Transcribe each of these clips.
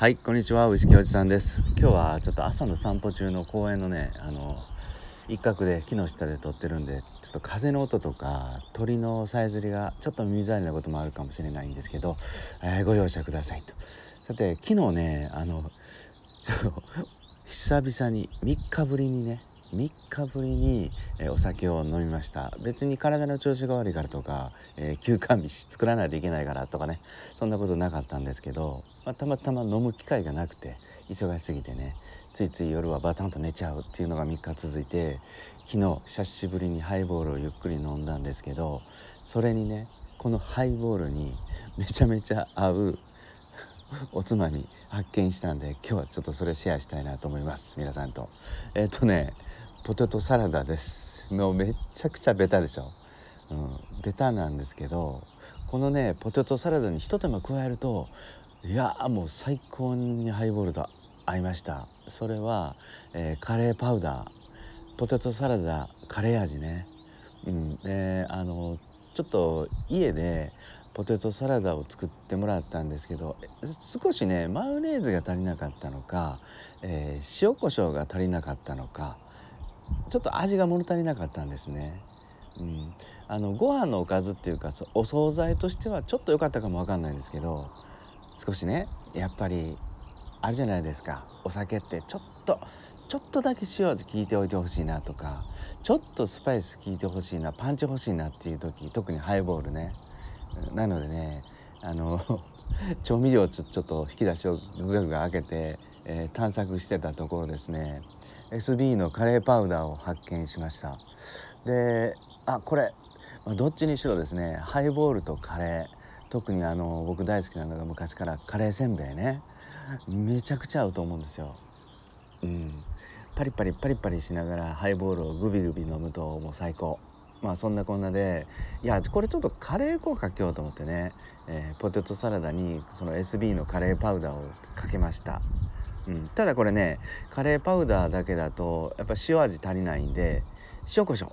はいこんにちはウイスキーおじさんです。今日はちょっと朝の散歩中の公園のねあの一角で木の下で撮ってるんでちょっと風の音とか鳥のさえずりがちょっと耳障りなこともあるかもしれないんですけど、えー、ご容赦くださいと。さて昨日ねあのちょっと久々に3日ぶりにね3日ぶりに、え、お酒を飲みました。別に体の調子が悪いからとか、えー、休館日作らないといけないからとかね。そんなことなかったんですけど、まあ、たまたま飲む機会がなくて忙しすぎてねついつい夜はバタンと寝ちゃうっていうのが3日続いて昨日久しぶりにハイボールをゆっくり飲んだんですけどそれにねこのハイボールにめちゃめちゃ合う おつまみ発見したんで今日はちょっとそれシェアしたいなと思います。皆さんと。えっ、ー、とねポテトサラダです。もうめっちゃくちゃベタでしょ、うん、ベタなんですけどこのねポテトサラダに一手間加えるといやもう最高にハイボールと合いました。それは、えー、カレーパウダー。ポテトサラダカレー味ね。うんであのちょっと家でポテトサラダを作ってもらったんですけど少しねマヨネーズが足りなかったのか、えー、塩コショウが足りなかったのかちょっと味が物足りなかったんですね。うん、あのご飯のおかずっていうかお惣菜としてはちょっと良かったかもわかんないんですけど少しねやっぱりあるじゃないですかお酒ってちょっとちょっとだけ塩味効いておいてほしいなとかちょっとスパイス効いてほしいなパンチ欲しいなっていう時特にハイボールねなのでねあの 調味料ちょちょっと引き出しをグガグガ開けて、えー、探索してたところですね。SB のカレーパウダーを発見しました。であこれ、まあ、どっちにしろですねハイボールとカレー。特にあの僕大好きなのが昔からカレーせんべいね。めちゃくちゃ合うと思うんですよ。うん、パリパリパリパリしながらハイボールをグビグビ飲むともう最高。まあそんなこんなでいやこれちょっとカレー粉をかけようと思ってね、えー、ポテトサラダにその SB のカレーパウダーをかけました。うん、ただこれねカレーパウダーだけだとやっぱ塩味足りないんで塩コショウ。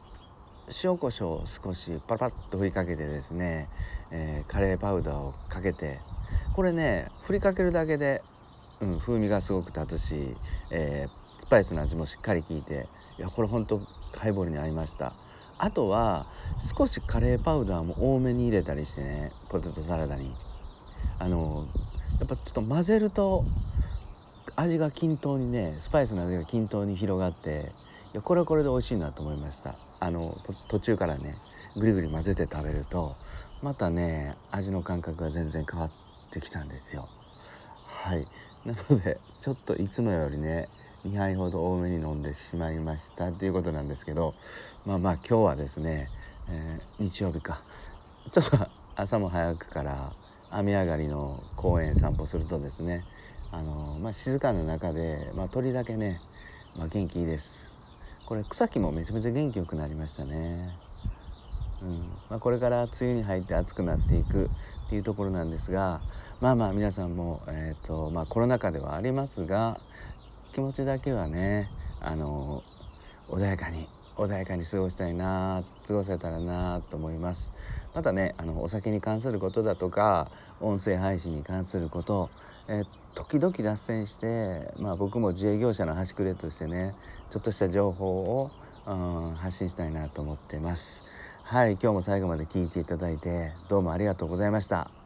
塩コショウを少しパラパッと振りかけてですね、えー、カレーパウダーをかけてこれね振りかけるだけで、うん、風味がすごく立つし、えー、スパイスの味もしっかり効いていやこれほんとハイボールに合いました。あとは少しカレーパウダーも多めに入れたりしてねポテトサラダに。あのやっぱちょっと混ぜると味が均等にねスパイスの味が均等に広がっていやこれはこれで美味しいなと思いました。あの途中からねぐりぐり混ぜて食べるとまたね味の感覚が全然変わってきたんですよ。はい。なのでちょっといつもよりね2杯ほど多めに飲んでしまいましたっていうことなんですけどまあまあ今日はですね、えー、日曜日か。ちょっと朝も早くから雨上がりの公園散歩するとですねあの、まあ、静かな中で、まあ、鳥だけね、まあ、元気いいです。これ草木もめちゃめちゃ元気よくなりましたね、うん。まあ、これから梅雨に入って暑くなっていくっていうところなんですがまあまあ皆さんも、えーとまあ、コロナ禍ではありますが気持ちだけはねあの穏やかに穏やかに過ごしたいな過ごせたらなと思います。またねあのお酒に関することだとか音声配信に関すること、え時々脱線して、まあ、僕も自営業者の端くれとしてねちょっとした情報を、うん、発信したいなと思ってます。はい今日も最後まで聞いていただいてどうもありがとうございました。